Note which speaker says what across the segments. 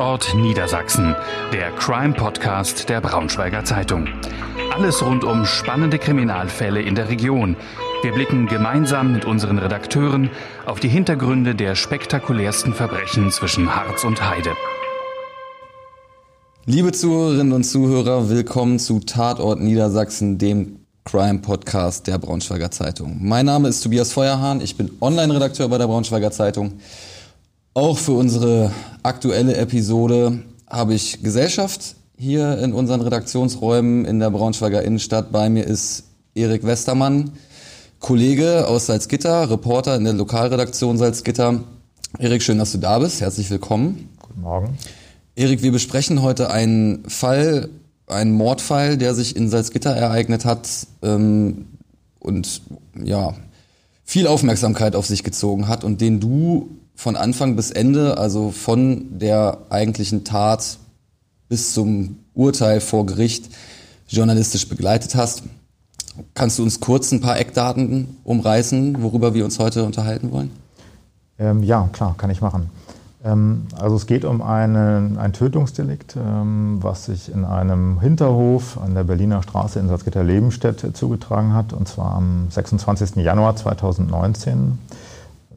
Speaker 1: Tatort Niedersachsen, der Crime-Podcast der Braunschweiger Zeitung. Alles rund um spannende Kriminalfälle in der Region. Wir blicken gemeinsam mit unseren Redakteuren auf die Hintergründe der spektakulärsten Verbrechen zwischen Harz und Heide.
Speaker 2: Liebe Zuhörerinnen und Zuhörer, willkommen zu Tatort Niedersachsen, dem Crime-Podcast der Braunschweiger Zeitung. Mein Name ist Tobias Feuerhahn, ich bin Online-Redakteur bei der Braunschweiger Zeitung. Auch für unsere aktuelle Episode habe ich Gesellschaft hier in unseren Redaktionsräumen in der Braunschweiger Innenstadt. Bei mir ist Erik Westermann, Kollege aus Salzgitter, Reporter in der Lokalredaktion Salzgitter. Erik, schön, dass du da bist. Herzlich willkommen.
Speaker 3: Guten Morgen.
Speaker 2: Erik, wir besprechen heute einen Fall, einen Mordfall, der sich in Salzgitter ereignet hat ähm, und ja viel Aufmerksamkeit auf sich gezogen hat und den du von Anfang bis Ende, also von der eigentlichen Tat bis zum Urteil vor Gericht journalistisch begleitet hast. Kannst du uns kurz ein paar Eckdaten umreißen, worüber wir uns heute unterhalten wollen?
Speaker 3: Ähm, ja, klar, kann ich machen. Ähm, also es geht um eine, ein Tötungsdelikt, ähm, was sich in einem Hinterhof an der Berliner Straße in Salzgitter-Lebenstedt zugetragen hat, und zwar am 26. Januar 2019.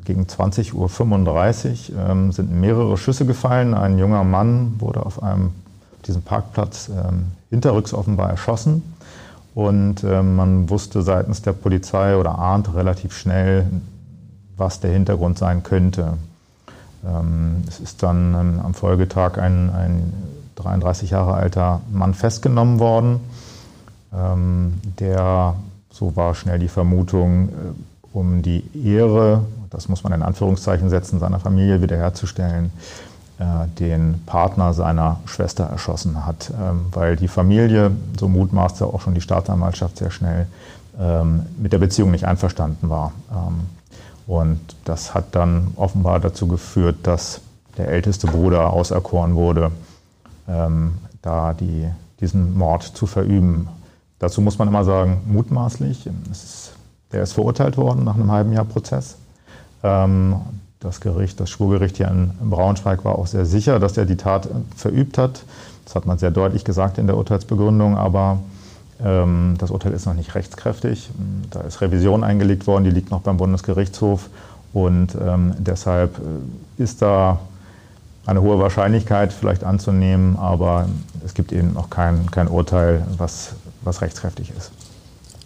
Speaker 3: Gegen 20.35 Uhr ähm, sind mehrere Schüsse gefallen. Ein junger Mann wurde auf einem diesem Parkplatz ähm, hinterrücks offenbar erschossen. Und ähm, man wusste seitens der Polizei oder ahnt relativ schnell, was der Hintergrund sein könnte. Ähm, es ist dann ähm, am Folgetag ein, ein 33 Jahre alter Mann festgenommen worden, ähm, der, so war schnell die Vermutung, äh, um die Ehre, das muss man in Anführungszeichen setzen, seiner Familie wiederherzustellen, äh, den Partner seiner Schwester erschossen hat, ähm, weil die Familie, so mutmaßte auch schon die Staatsanwaltschaft sehr schnell, ähm, mit der Beziehung nicht einverstanden war. Ähm, und das hat dann offenbar dazu geführt, dass der älteste Bruder auserkoren wurde, da die, diesen Mord zu verüben. Dazu muss man immer sagen, mutmaßlich. Ist, der ist verurteilt worden nach einem halben Jahr Prozess. Das Gericht, das Schwurgericht hier in Braunschweig war auch sehr sicher, dass er die Tat verübt hat. Das hat man sehr deutlich gesagt in der Urteilsbegründung, aber ähm, das Urteil ist noch nicht rechtskräftig. Da ist Revision eingelegt worden, die liegt noch beim Bundesgerichtshof und ähm, deshalb äh, ist da eine hohe Wahrscheinlichkeit vielleicht anzunehmen, aber es gibt eben noch kein, kein Urteil, was, was rechtskräftig ist.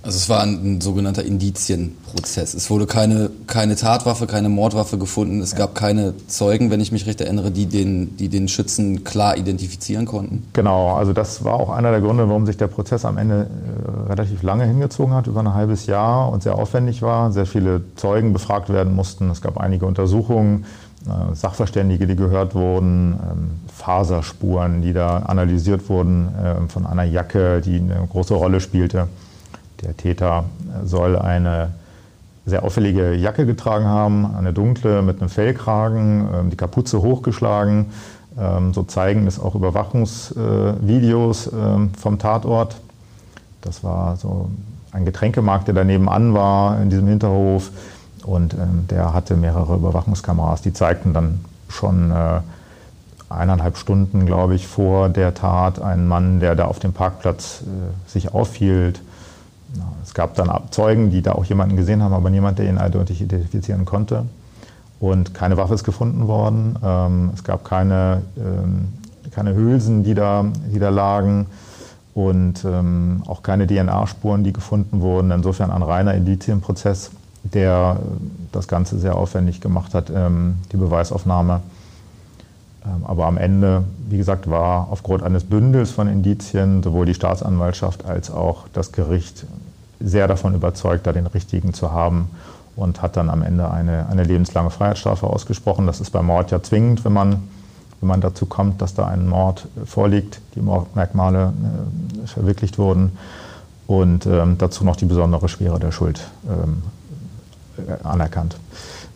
Speaker 2: Also es war ein, ein, sogenannter Indizienprozess. Es wurde keine, keine Tatwaffe, keine Mordwaffe gefunden. Es ja. gab keine Zeugen, wenn ich mich recht erinnere, die den, die den Schützen klar identifizieren konnten.
Speaker 3: Genau, also das war auch einer der Gründe, warum sich der Prozess am Ende äh, relativ lange hingezogen hat, über ein halbes Jahr und sehr aufwendig war. Sehr viele Zeugen befragt werden mussten. Es gab einige Untersuchungen. Äh, Sachverständige, die gehört wurden, ähm, Faserspuren, die da analysiert wurden äh, von einer Jacke, die eine große Rolle spielte. Der Täter soll eine sehr auffällige Jacke getragen haben, eine dunkle mit einem Fellkragen, ähm, die Kapuze hochgeschlagen. Ähm, so zeigen es auch Überwachungsvideos ähm, vom Tatort. Das war so ein Getränkemarkt, der daneben an war in diesem Hinterhof. Und der hatte mehrere Überwachungskameras, die zeigten dann schon äh, eineinhalb Stunden, glaube ich, vor der Tat einen Mann, der da auf dem Parkplatz äh, sich aufhielt es gab dann Zeugen, die da auch jemanden gesehen haben, aber niemand, der ihn eindeutig identifizieren konnte. Und keine Waffe ist gefunden worden. Ähm, es gab keine, ähm, keine Hülsen, die da, die da lagen. Und ähm, auch keine DNA-Spuren, die gefunden wurden. Insofern ein reiner Indizienprozess, der das Ganze sehr aufwendig gemacht hat, die Beweisaufnahme. Aber am Ende, wie gesagt, war aufgrund eines Bündels von Indizien sowohl die Staatsanwaltschaft als auch das Gericht sehr davon überzeugt, da den richtigen zu haben und hat dann am Ende eine, eine lebenslange Freiheitsstrafe ausgesprochen. Das ist beim Mord ja zwingend, wenn man, wenn man dazu kommt, dass da ein Mord vorliegt, die Mordmerkmale äh, verwirklicht wurden und ähm, dazu noch die besondere Schwere der Schuld ähm, anerkannt,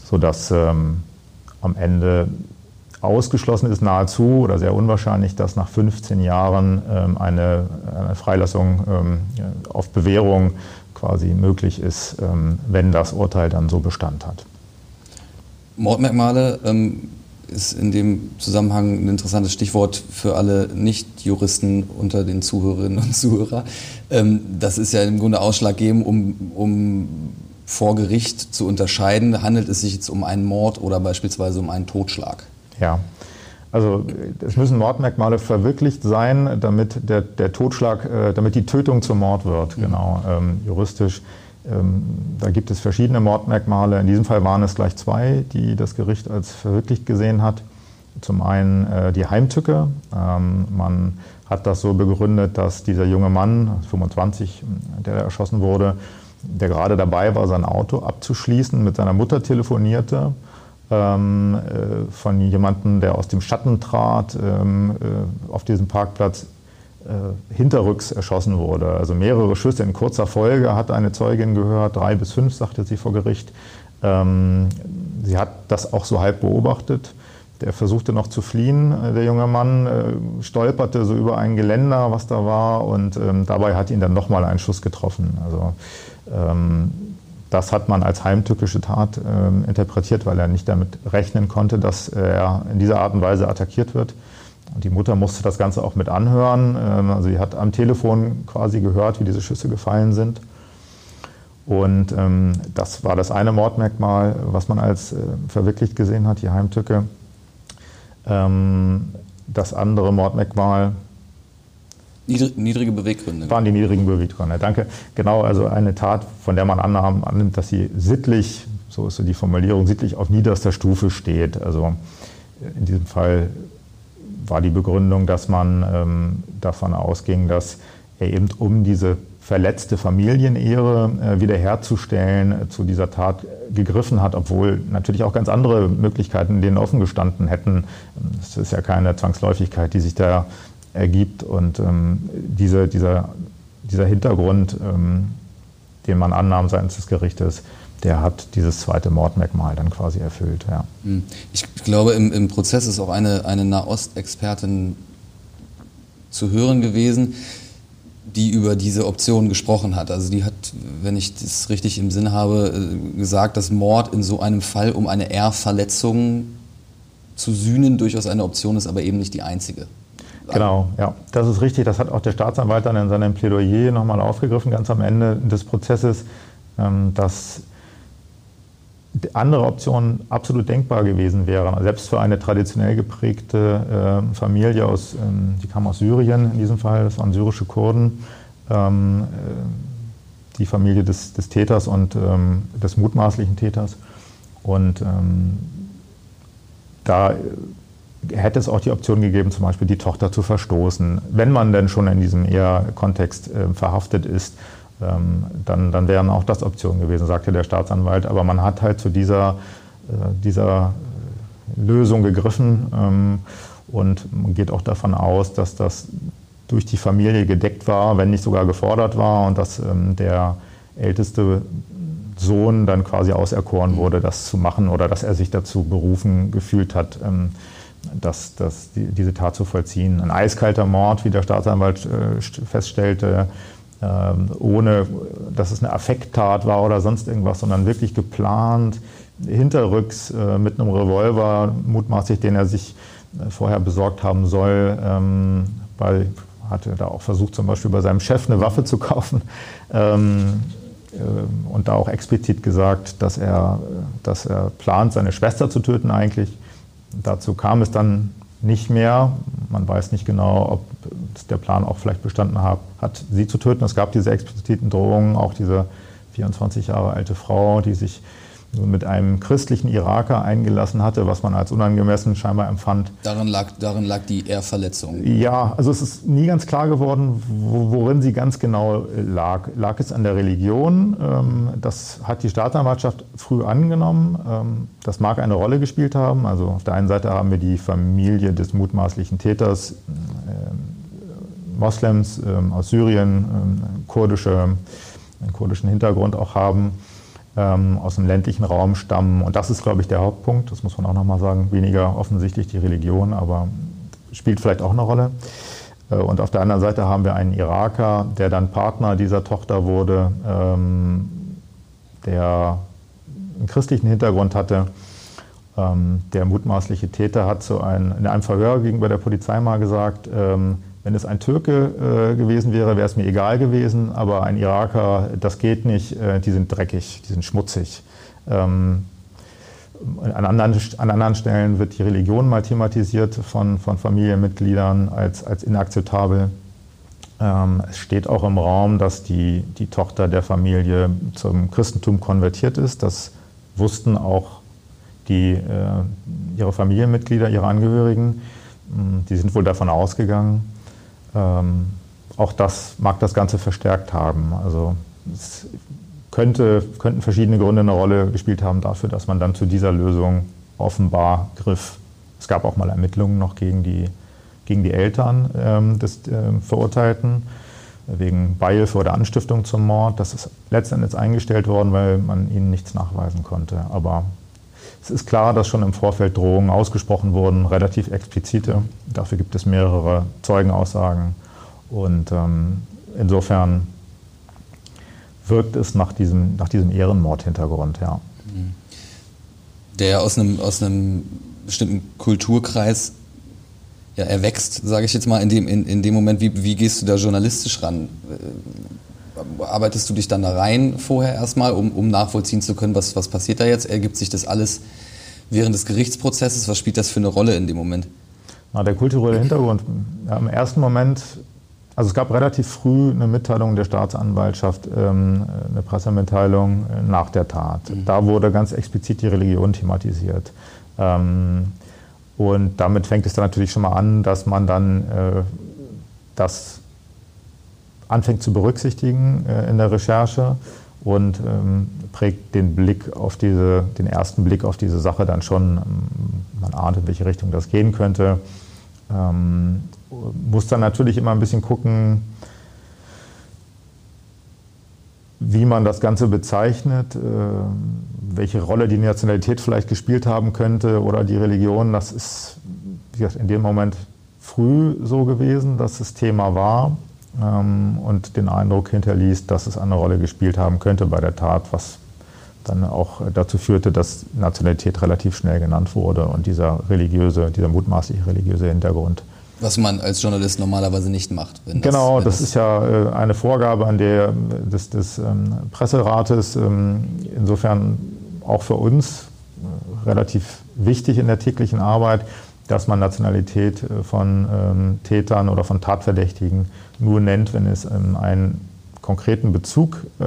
Speaker 3: sodass ähm, am Ende Ausgeschlossen ist nahezu oder sehr unwahrscheinlich, dass nach 15 Jahren ähm, eine, eine, Freilassung ähm, auf Bewährung quasi möglich ist, ähm, wenn das Urteil dann so Bestand hat.
Speaker 2: Mordmerkmale, ähm, ist in dem Zusammenhang ein interessantes Stichwort für alle Nicht-Juristen unter den Zuhörerinnen und Zuhörern. Ähm, das ist ja im Grunde ausschlaggebend, um, um vor Gericht zu unterscheiden, handelt es sich jetzt um einen Mord oder beispielsweise um einen Totschlag?
Speaker 3: Ja, also es müssen Mordmerkmale verwirklicht sein, damit der, der Totschlag, äh, damit die Tötung zum Mord wird, mhm. genau, ähm, juristisch. Ähm, da gibt es verschiedene Mordmerkmale. In diesem Fall waren es gleich zwei, die das Gericht als verwirklicht gesehen hat. Zum einen äh, die Heimtücke. Ähm, man hat das so begründet, dass dieser junge Mann, 25, der erschossen wurde, der gerade dabei war, sein Auto abzuschließen, mit seiner Mutter telefonierte, von jemandem, der aus dem Schatten trat, ähm, äh, auf diesem Parkplatz äh, hinterrücks erschossen wurde. Also mehrere Schüsse in kurzer Folge hat eine Zeugin gehört, drei bis fünf, sagte sie vor Gericht. Ähm, sie hat das auch so halb beobachtet. Der versuchte noch zu fliehen, äh, der junge Mann, äh, stolperte so über ein Geländer, was da war, und ähm, dabei hat ihn dann nochmal ein Schuss getroffen. Also ähm, das hat man als heimtückische Tat ähm, interpretiert, weil er nicht damit rechnen konnte, dass er in dieser Art und Weise attackiert wird. Und die Mutter musste das Ganze auch mit anhören. Ähm, also sie hat am Telefon quasi gehört, wie diese Schüsse gefallen sind. Und ähm, das war das eine Mordmerkmal, was man als äh, verwirklicht gesehen hat, die Heimtücke. Ähm, das andere Mordmerkmal
Speaker 2: Niedrige Beweggründe.
Speaker 3: Waren die niedrigen Beweggründe, danke. Genau, also eine Tat, von der man annahm, annimmt, dass sie sittlich, so ist so die Formulierung, sittlich auf niederster Stufe steht. Also in diesem Fall war die Begründung, dass man ähm, davon ausging, dass er eben um diese verletzte Familienehre äh, wiederherzustellen, äh, zu dieser Tat gegriffen hat, obwohl natürlich auch ganz andere Möglichkeiten denen offen gestanden hätten. Es ist ja keine Zwangsläufigkeit, die sich da ergibt. Und ähm, diese, dieser, dieser Hintergrund, ähm, den man annahm seitens des Gerichtes, der hat dieses zweite Mordmerkmal dann quasi erfüllt. Ja.
Speaker 2: Hm. Ich glaube, im, im Prozess ist auch eine, eine Nahostexpertin zu hören gewesen, die über diese Option gesprochen hat. Also die hat, wenn ich das richtig im Sinn habe, äh, gesagt, dass Mord in so einem Fall, um eine R-Verletzung zu sühnen, durchaus eine Option ist, aber eben nicht die einzige.
Speaker 3: Genau, ja, das ist richtig. Das hat auch der Staatsanwalt dann in seinem Plädoyer nochmal aufgegriffen, ganz am Ende des Prozesses, ähm, dass andere Optionen absolut denkbar gewesen wären. Selbst für eine traditionell geprägte äh, Familie aus, ähm, die kam aus Syrien in diesem Fall, das waren syrische Kurden, ähm, äh, die Familie des, des Täters und des mutmaßlichen Täters. Und da hätte es auch die Option gegeben, zum Beispiel die Tochter zu verstoßen. Wenn man denn schon in diesem eher Kontext äh, verhaftet ist, ähm, dann, dann wären auch das Optionen gewesen, sagte der Staatsanwalt. Aber man hat halt zu dieser, äh, dieser Lösung gegriffen ähm, und man geht auch davon aus, dass das durch die Familie gedeckt war, wenn nicht sogar gefordert war und dass ähm, der älteste Sohn dann quasi auserkoren wurde, das zu machen oder dass er sich dazu berufen gefühlt hat, ähm, das, das, die, diese Tat zu vollziehen. Ein eiskalter Mord, wie der Staatsanwalt äh, feststellte, äh, ohne dass es eine Affekttat war oder sonst irgendwas, sondern wirklich geplant, hinterrücks äh, mit einem Revolver, mutmaßlich, den er sich äh, vorher besorgt haben soll, ähm, weil hatte da auch versucht, zum Beispiel bei seinem Chef eine Waffe zu kaufen. Ähm, äh, und da auch explizit gesagt, dass er, dass er plant, seine Schwester zu töten eigentlich. Dazu kam es dann nicht mehr. Man weiß nicht genau, ob der Plan auch vielleicht bestanden hat, hat sie zu töten. Es gab diese expliziten Drohungen, auch diese 24 Jahre alte Frau, die sich mit einem christlichen Iraker eingelassen hatte, was man als unangemessen scheinbar empfand.
Speaker 2: Darin lag, darin lag die Ehrverletzung.
Speaker 3: Ja, also es ist nie ganz klar geworden, worin sie ganz genau lag. Lag es an der Religion? Ähm, das hat die Staatsanwaltschaft früh angenommen. Ähm, das mag eine Rolle gespielt haben. Also auf der einen Seite haben wir die Familie des mutmaßlichen Täters, ähm, Moslems aus Syrien, kurdische, einen kurdischen Hintergrund auch haben ähm, aus dem ländlichen Raum stammen. Und das ist, glaube ich, der Hauptpunkt. Das muss man auch nochmal sagen. Weniger offensichtlich die Religion, aber spielt vielleicht auch eine Rolle. Äh, und auf der anderen Seite haben wir einen Iraker, der dann Partner dieser Tochter wurde, ähm, der einen christlichen Hintergrund hatte. Äh, Ähm, der mutmaßliche Täter hat zu ein, in einem Verhör gegenüber der Polizei mal gesagt, ähm, wenn es ein Türke äh, gewesen wäre, wäre es mir egal gewesen, aber ein Iraker, das geht nicht, äh, die sind dreckig, die sind schmutzig. Ähm, an, anderen, an anderen Stellen wird die Religion mal thematisiert von, von Familienmitgliedern als, als inakzeptabel. Ähm, es steht auch im Raum, dass die, die Tochter der Familie zum Christentum konvertiert ist. Das wussten auch die, äh, ihre Familienmitglieder, ihre Angehörigen. Mm, die sind wohl davon ausgegangen. Ähm, auch das mag das Ganze verstärkt haben. Also es könnte, könnten verschiedene Gründe eine Rolle gespielt haben dafür, dass man dann zu dieser Lösung offenbar griff. Es gab auch mal Ermittlungen noch gegen die, gegen die Eltern ähm, des äh, Verurteilten wegen Beihilfe oder Anstiftung zum Mord. Das ist letztendlich eingestellt worden, weil man ihnen nichts nachweisen konnte. Aber es ist klar, dass schon im Vorfeld Drohungen ausgesprochen wurden, relativ explizite. Dafür gibt es mehrere Zeugenaussagen. Und ähm, insofern wirkt es nach diesem, nach diesem Ehrenmord-Hintergrund, ja.
Speaker 2: Der aus einem, aus einem bestimmten Kulturkreis ja, erwächst, sage ich jetzt mal, in dem, in, in dem Moment, wie, wie gehst du da journalistisch ran? Arbeitest du dich dann da rein vorher erstmal, um, um nachvollziehen zu können, was, was passiert da jetzt? Ergibt sich das alles während des Gerichtsprozesses? Was spielt das für eine Rolle in dem Moment?
Speaker 3: Na, der kulturelle Hintergrund. Ja, Im ersten Moment also es gab relativ früh eine Mitteilung der Staatsanwaltschaft, ähm, eine Pressemitteilung äh, nach der Tat. Mhm. Da wurde ganz explizit die Religion thematisiert. Ähm, und damit fängt es dann natürlich schon mal an, dass man dann äh, das anfängt zu berücksichtigen äh, in der Recherche und ähm, prägt den Blick auf diese, den ersten Blick auf diese Sache dann schon. Man ahnt, in welche Richtung das gehen könnte muss dann natürlich immer ein bisschen gucken, wie man das Ganze bezeichnet, äh, welche Rolle die Nationalität vielleicht gespielt haben könnte oder die Religion. Das ist wie gesagt, in dem Moment früh so gewesen, dass das Thema war ähm, und den Eindruck hinterließ, dass es eine Rolle gespielt haben könnte bei der Tat, was dann auch dazu führte, dass Nationalität relativ schnell genannt wurde und dieser religiöse, dieser mutmaßliche religiöse Hintergrund
Speaker 2: was man als Journalist normalerweise nicht macht.
Speaker 3: genau, das, das, ist ja äh, eine Vorgabe an der, des, des ähm, Presserates. Ähm, insofern auch für uns äh, relativ wichtig in der täglichen Arbeit, dass man Nationalität äh, von ähm, Tätern oder von Tatverdächtigen nur nennt, wenn es ähm, einen konkreten Bezug äh,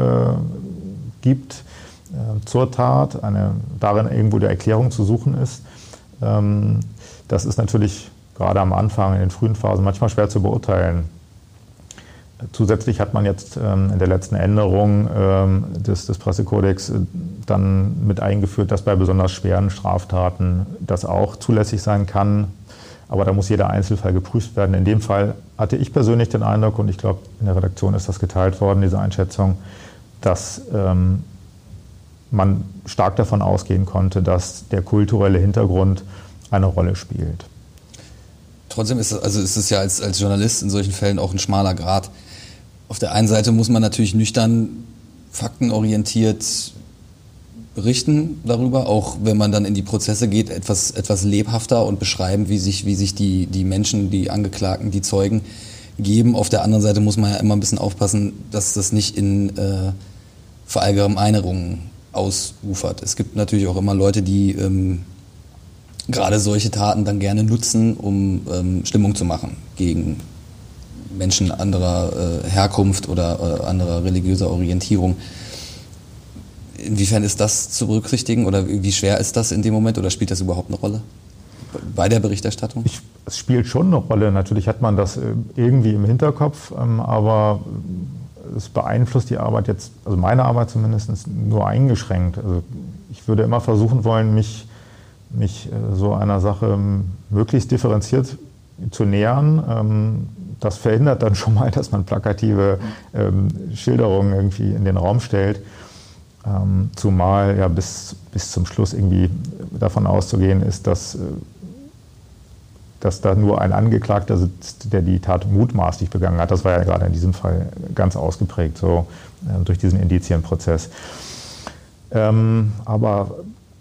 Speaker 3: gibt äh, zur Tat, eine, darin irgendwo die Erklärung zu suchen ist. Ähm, das ist natürlich gerade am Anfang, in den frühen Phasen, manchmal schwer zu beurteilen. Zusätzlich hat man jetzt ähm, in der letzten Änderung ähm, des, des Pressekodex äh, dann mit eingeführt, dass bei besonders schweren Straftaten das auch zulässig sein kann. Aber da muss jeder Einzelfall geprüft werden. In dem Fall hatte ich persönlich den Eindruck, und ich glaube, in der Redaktion ist das geteilt worden, diese Einschätzung, dass ähm, man stark davon ausgehen konnte, dass der kulturelle Hintergrund eine Rolle spielt.
Speaker 2: Trotzdem ist es, also ist es ja als, als Journalist in solchen Fällen auch ein schmaler Grad. Auf der einen Seite muss man natürlich nüchtern, faktenorientiert berichten darüber, auch wenn man dann in die Prozesse geht, etwas, etwas lebhafter und beschreiben, wie sich, wie sich die, die Menschen, die Angeklagten, die Zeugen geben. Auf der anderen Seite muss man ja immer ein bisschen aufpassen, dass das nicht in äh, Verallgemeinerungen ausufert. Es gibt natürlich auch immer Leute, die ähm, gerade solche Taten dann gerne nutzen, um ähm, Stimmung zu machen gegen Menschen anderer äh, Herkunft oder äh, anderer religiöser Orientierung. Inwiefern ist das zu berücksichtigen oder wie schwer ist das in dem Moment oder spielt das überhaupt eine Rolle bei der Berichterstattung?
Speaker 3: Ich, es spielt schon eine Rolle. Natürlich hat man das äh, irgendwie im Hinterkopf, ähm, aber es beeinflusst die Arbeit jetzt, also meine Arbeit zumindest, nur eingeschränkt. Also ich würde immer versuchen wollen, mich mich äh, so einer Sache möglichst differenziert zu nähern. Ähm, das verhindert dann schon mal, dass man plakative ähm, Schilderungen irgendwie in den Raum stellt. Ähm, zumal ja bis, bis zum Schluss irgendwie davon auszugehen ist, dass, äh, dass da nur ein Angeklagter sitzt, der die Tat mutmaßlich begangen hat. Das war ja gerade in diesem Fall ganz ausgeprägt, so äh, durch diesen Indizienprozess. aber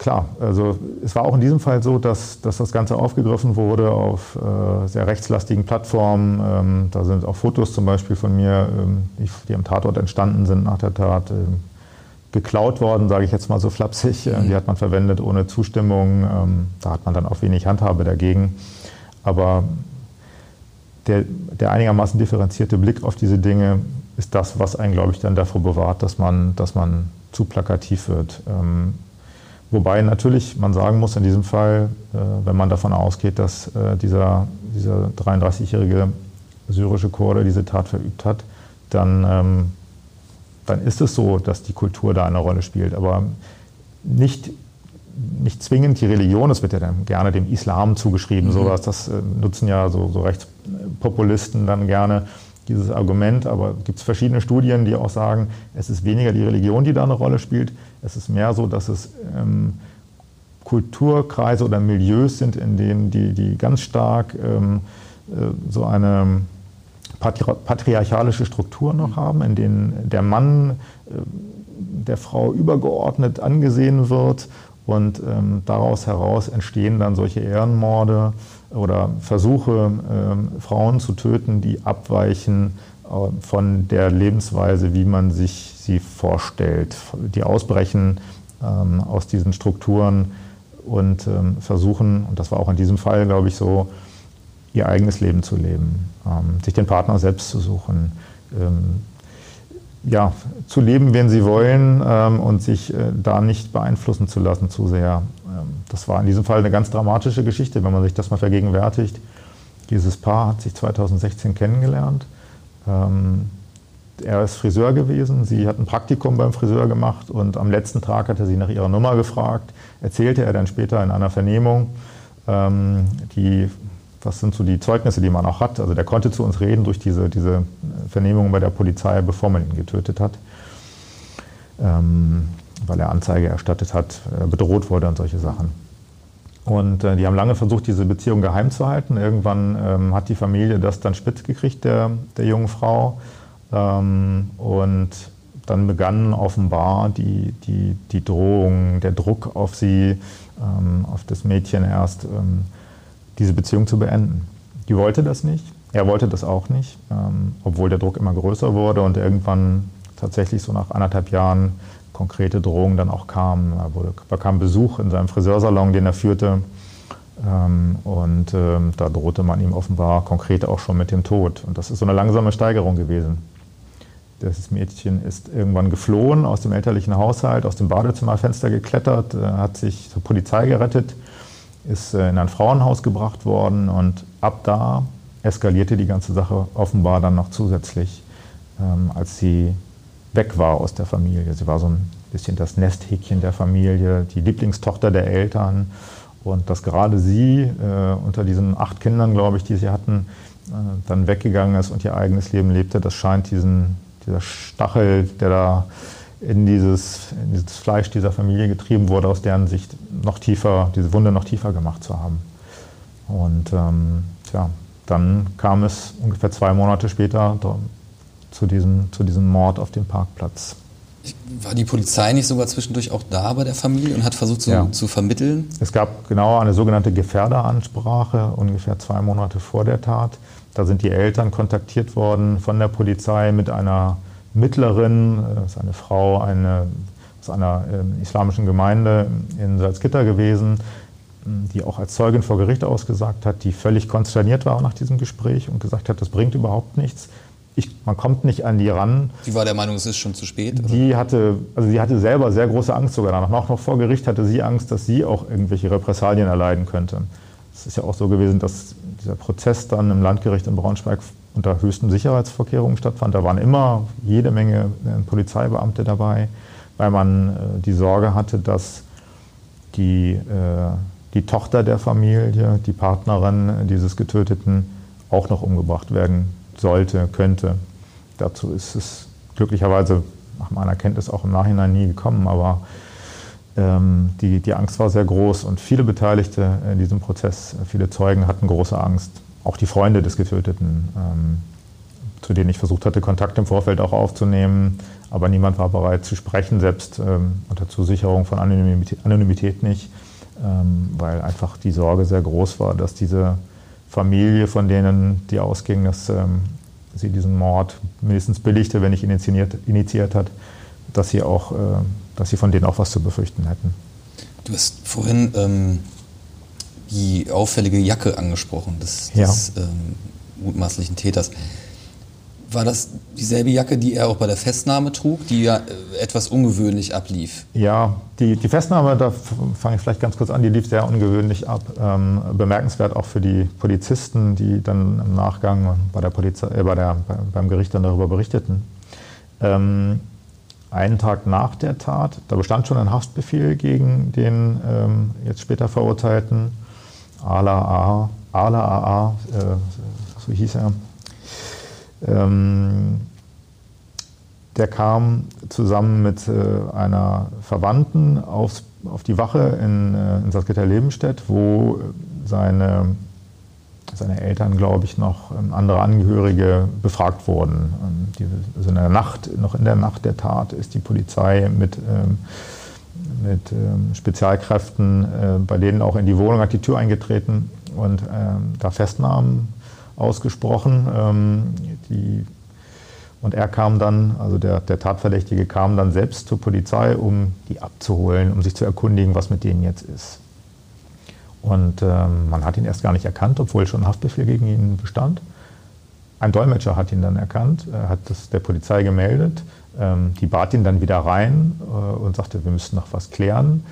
Speaker 3: klar, also es war auch in diesem Fall so, dass, dass das Ganze aufgegriffen wurde auf äh, sehr rechtslastigen Plattformen. Ähm, da sind auch Fotos zum Beispiel von mir, ähm, die, am Tatort entstanden sind nach der Tat, ähm, geklaut worden, sage ich jetzt mal so flapsig. Mhm. Die hat man verwendet ohne Zustimmung. Ähm, da hat man dann auch wenig Handhabe dagegen. Aber der, der einigermaßen differenzierte Blick auf diese Dinge ist das, was einen, glaube ich, dann davor bewahrt, dass man, dass man zu plakativ wird. Wobei natürlich man sagen muss, in diesem Fall, äh, wenn man davon ausgeht, dass äh, dieser, dieser 33-jährige syrische Kurde diese Tat verübt hat, dann, ähm, dann ist es so, dass die Kultur da eine Rolle spielt. Aber nicht nicht zwingend die Religion, es wird ja dann gerne dem Islam zugeschrieben, mhm. sowas, das äh, nutzen ja so, so Rechtspopulisten dann gerne dieses Argument, aber es gibt verschiedene Studien, die auch sagen, es ist weniger die Religion, die da eine Rolle spielt, es ist mehr so, dass es ähm, Kulturkreise oder Milieus sind, in denen die, die ganz stark ähm, äh, so eine patri patriarchalische Struktur noch haben, in denen der Mann äh, der Frau übergeordnet angesehen wird. Und ähm, daraus heraus entstehen dann solche Ehrenmorde oder Versuche, ähm, Frauen zu töten, die abweichen äh, von der Lebensweise, wie man sich sie vorstellt. Die ausbrechen ähm, aus diesen Strukturen und ähm, versuchen, und das war auch in diesem Fall, glaube ich, so, ihr eigenes Leben zu leben, ähm, sich den Partner selbst zu suchen ähm, ja, zu leben, wenn sie wollen ähm, und sich äh, da nicht beeinflussen zu lassen zu sehr. Ähm, das war in diesem Fall eine ganz dramatische Geschichte, wenn man sich das mal vergegenwärtigt. Dieses Paar hat sich 2016 kennengelernt. Ähm, er ist Friseur gewesen, sie hat ein Praktikum beim Friseur gemacht und am letzten Tag hat er sie nach ihrer Nummer gefragt. Erzählte er dann später in einer Vernehmung. Ähm, die was sind so die Zeugnisse, die man auch hat? Also der konnte zu uns reden durch diese, diese Vernehmung bei der Polizei, bevor man ihn getötet hat, weil er Anzeige erstattet hat, bedroht wurde und solche Sachen. Und äh, die haben lange versucht, diese Beziehung geheim zu halten. Irgendwann ähm, hat die Familie das dann spitz gekriegt, der, der jungen Frau. Ähm, und dann begann offenbar die, die, die Drohung, der Druck auf sie, ähm, auf das Mädchen erst ähm, diese Beziehung zu beenden. Die wollte das nicht, er wollte das auch nicht, ähm, obwohl der Druck immer größer wurde und irgendwann tatsächlich so nach anderthalb Jahren konkrete Drohungen dann auch kamen. Er wurde, bekam Besuch in seinem Friseursalon, den er führte. Ähm, und ähm, da drohte man ihm offenbar konkret auch schon mit dem Tod. Und das ist so eine langsame Steigerung gewesen. Das Mädchen ist irgendwann geflohen aus dem elterlichen Haushalt, aus dem Badezimmerfenster geklettert, äh, hat sich zur Polizei gerettet ist äh, in ein Frauenhaus gebracht worden und ab da eskalierte die ganze Sache offenbar dann noch zusätzlich, ähm, als sie weg war aus der Familie. Sie war so ein bisschen das Nesthäkchen der Familie, die Lieblingstochter der Eltern und dass gerade sie äh, unter diesen acht Kindern, glaube ich, die sie hatten, äh, dann weggegangen ist und ihr eigenes Leben lebte, das scheint diesen, dieser Stachel, der da in dieses, in dieses Fleisch dieser Familie getrieben wurde, aus deren Sicht noch tiefer, diese Wunde noch tiefer gemacht zu haben. Und ähm, tja, dann kam es ungefähr zwei Monate später zu diesem, zu diesem Mord auf dem Parkplatz.
Speaker 2: War die Polizei nicht sogar zwischendurch auch da bei der Familie und hat versucht zu, ja. zu vermitteln?
Speaker 3: Es gab genau eine sogenannte Gefährderansprache ungefähr zwei Monate vor der Tat. Da sind die Eltern kontaktiert worden von der Polizei mit einer Mittlerin, das ist eine Frau eine, aus einer äh, islamischen Gemeinde in Salzgitter gewesen, die auch als Zeugin vor Gericht ausgesagt hat, die völlig konsterniert war nach diesem Gespräch und gesagt hat, das bringt überhaupt nichts. Ich, man kommt nicht an die ran.
Speaker 2: Sie war der Meinung, es ist schon zu spät?
Speaker 3: Oder? Die hatte, also sie hatte selber sehr große Angst sogar danach. Noch, noch vor Gericht hatte sie Angst, dass sie auch irgendwelche Repressalien erleiden könnte. Es ist ja auch so gewesen, dass dieser Prozess dann im Landgericht in Braunschweig unter höchsten Sicherheitsvorkehrungen stattfand. Da waren immer jede Menge äh, Polizeibeamte dabei, weil man äh, die Sorge hatte, dass die, äh, die Tochter der Familie, die Partnerin dieses Getöteten, auch noch umgebracht werden sollte, könnte. Dazu ist es glücklicherweise nach meiner Kenntnis auch im Nachhinein nie gekommen, aber ähm, die, die Angst war sehr groß und viele Beteiligte in diesem Prozess, viele Zeugen hatten große Angst auch die Freunde des Getöteten, ähm, zu denen ich versucht hatte, Kontakt im Vorfeld auch aufzunehmen, aber niemand war bereit zu sprechen, selbst ähm, unter Zusicherung von Anonymität, Anonymität nicht, ähm, weil einfach die Sorge sehr groß war, dass diese Familie, von denen die ausging, dass ähm, sie diesen Mord mindestens billigte, wenn nicht initiiert, initiiert hat, dass sie, auch, äh, dass sie von denen auch was zu befürchten hätten.
Speaker 2: Du hast vorhin ähm, die auffällige Jacke angesprochen des, des ja. ähm, mutmaßlichen Täters. War das dieselbe Jacke, die er auch bei der Festnahme trug, die ja äh, etwas ungewöhnlich ablief?
Speaker 3: Ja, die, die Festnahme, da fange ich vielleicht ganz kurz an, die lief sehr ungewöhnlich ab. Ähm, bemerkenswert auch für die Polizisten, die dann im Nachgang bei der Polizei, äh, bei der, beim Gericht dann darüber berichteten. Ähm, einen Tag nach der Tat, da bestand schon ein Haftbefehl gegen den ähm, jetzt später Verurteilten, Ala A, Ala AA, äh, so hieß er. Ähm, der kam zusammen mit äh, einer Verwandten aufs, auf die Wache in, äh, in Salzgitter-Lebenstedt, wo seine, seine Eltern, glaube ich, noch ähm, andere Angehörige befragt wurden. Ähm, die, also in der Nacht, noch in der Nacht der Tat ist die Polizei mit, ähm, mit ähm, Spezialkräften äh, bei denen auch in die Wohnung, hat die Tür eingetreten und ähm, da Festnahmen ausgesprochen. Die, und er kam dann, also der, der Tatverdächtige kam dann selbst zur Polizei, um die abzuholen, um sich zu erkundigen, was mit denen jetzt ist. Und ähm, man hat ihn erst gar nicht erkannt, obwohl schon ein Haftbefehl gegen ihn bestand. Ein Dolmetscher hat ihn dann erkannt, er hat das der Polizei gemeldet. Ähm, die bat ihn dann wieder rein äh, und sagte, wir müssen noch was klären.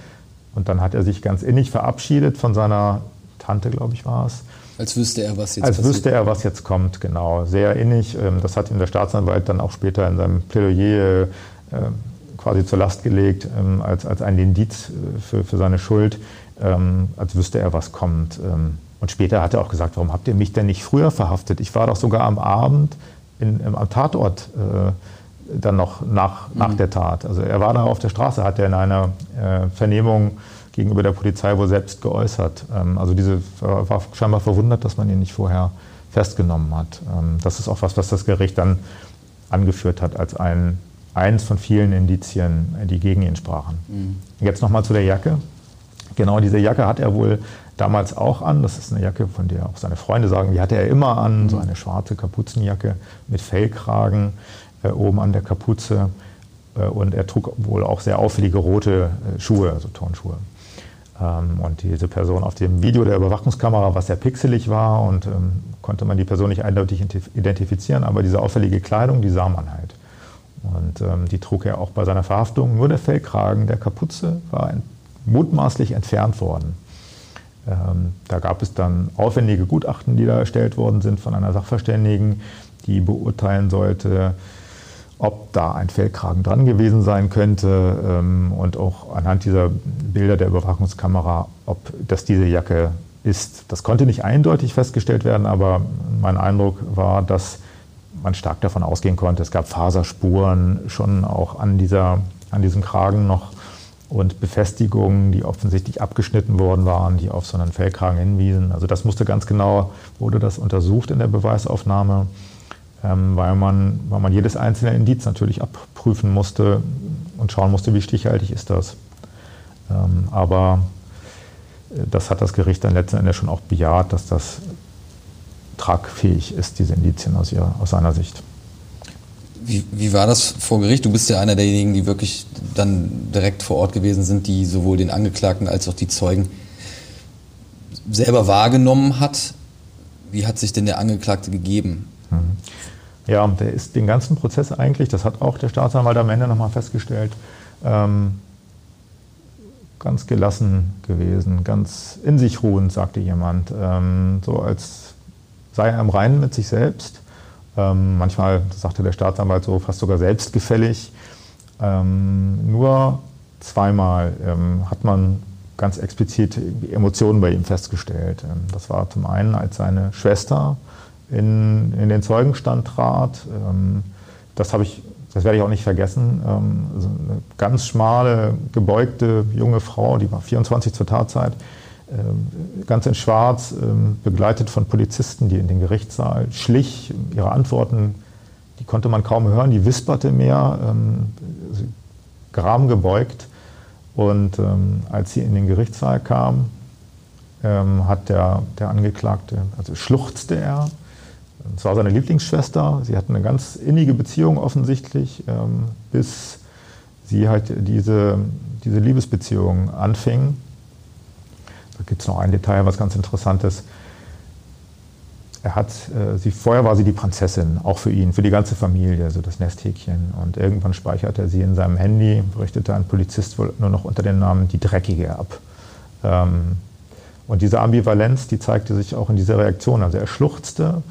Speaker 3: Und dann hat er sich ganz innig verabschiedet von seiner Tante, glaube ich, war es.
Speaker 2: Als wüsste er, was jetzt
Speaker 3: Als passiert. wüsste er, was jetzt kommt, genau. Sehr innig. Ähm, das hat ihm der Staatsanwalt dann auch später in seinem Plädoyer äh, quasi zur Last gelegt, ähm, als, als ein Indiz äh, für, für seine Schuld, ähm, als wüsste er, was kommt. Und später hat er auch gesagt, warum habt ihr mich denn nicht früher verhaftet? Ich war doch sogar am Abend in, am Tatort äh, dann noch nach, nach mhm. der Tat. Also er war da auf der Straße, hat er in einer Vernehmung gegenüber der Polizei wohl selbst geäußert. Ähm, also diese war scheinbar verwundert, dass man ihn nicht vorher festgenommen hat. Ähm, das ist auch was, was das Gericht dann angeführt hat als ein, eins von vielen Indizien, die gegen ihn sprachen. Mhm. Jetzt nochmal zu der Jacke. Genau diese Jacke hat er wohl damals auch an. Das ist eine Jacke, von der auch seine Freunde sagen, die hatte er immer an. Mhm. So eine schwarze Kapuzenjacke mit Fellkragen äh, oben an der Kapuze. Äh, und er trug wohl auch sehr auffällige rote äh, Schuhe, also Turnschuhe. Ähm, und diese Person auf dem Video der Überwachungskamera, was sehr pixelig war und ähm, konnte man die Person nicht eindeutig identifizieren, aber diese auffällige Kleidung, die sah man halt. Und ähm, die trug er auch bei seiner Verhaftung. Nur der Fellkragen der Kapuze war mutmaßlich entfernt worden. Ähm, da gab es dann aufwendige Gutachten, die da erstellt worden sind von einer Sachverständigen, die beurteilen sollte, ob da ein Fellkragen dran gewesen sein könnte ähm, und auch anhand dieser Bilder der Überwachungskamera, ob das diese Jacke ist. Das konnte nicht eindeutig festgestellt werden, aber mein Eindruck war, dass man stark davon ausgehen konnte, es gab Faserspuren schon auch an, dieser, an diesem Kragen noch und Befestigungen, die offensichtlich abgeschnitten worden waren, die auf so einen Fellkragen hinwiesen. Also das musste ganz genau, wurde das untersucht in der Beweisaufnahme weil, man, weil man jedes einzelne Indiz natürlich abprüfen musste und schauen musste, wie stichhaltig ist das. Ähm, aber äh, das hat das Gericht dann letzten Endes schon auch bejaht, dass das tragfähig ist, diese Indizien aus, ihrer, aus seiner Sicht.
Speaker 2: Wie, wie, war das vor Gericht? Du bist ja einer derjenigen, die wirklich dann direkt vor Ort gewesen sind, die sowohl den Angeklagten als auch die Zeugen selber wahrgenommen hat. Wie hat sich denn der Angeklagte gegeben?
Speaker 3: Ja, der ist den ganzen Prozess eigentlich, das hat auch der Staatsanwalt am Ende nochmal festgestellt, ähm, ganz gelassen gewesen, ganz in sich ruhend, sagte jemand. Ähm, so als sei er im Reinen mit sich selbst. Ähm, manchmal, sagte der Staatsanwalt so, fast sogar selbstgefällig. Ähm, nur zweimal ähm, hat man ganz explizit Emotionen bei ihm festgestellt. Ähm, das war zum einen, als seine Schwester in, in den Zeugenstand trat. Ähm, das habe ich, das werde ich auch nicht vergessen. Also eine ganz schmale, gebeugte junge Frau, die war 24 zur Tatzeit, ähm, ganz in Schwarz, begleitet von Polizisten, die in den Gerichtssaal schlich. Ihre Antworten, die konnte man kaum hören, die wisperte mehr, Gram gebeugt. Und als sie in den Gerichtssaal kam, hat der, der Angeklagte, also schluchzte er. Es war seine Lieblingsschwester. Sie hatten eine ganz innige Beziehung offensichtlich, ähm, bis sie halt diese, diese Liebesbeziehung anfing. Da gibt es noch ein Detail, was ganz interessant ist. Er hat, äh, sie, vorher war sie die Prinzessin, auch für ihn, für die ganze Familie, so das Nesthäkchen. Und irgendwann speicherte er sie in seinem Handy, berichtete ein Polizist wohl nur noch unter dem Namen die Dreckige ab. Ähm, und diese Ambivalenz, die zeigte sich auch in dieser Reaktion. Also er schluchzte,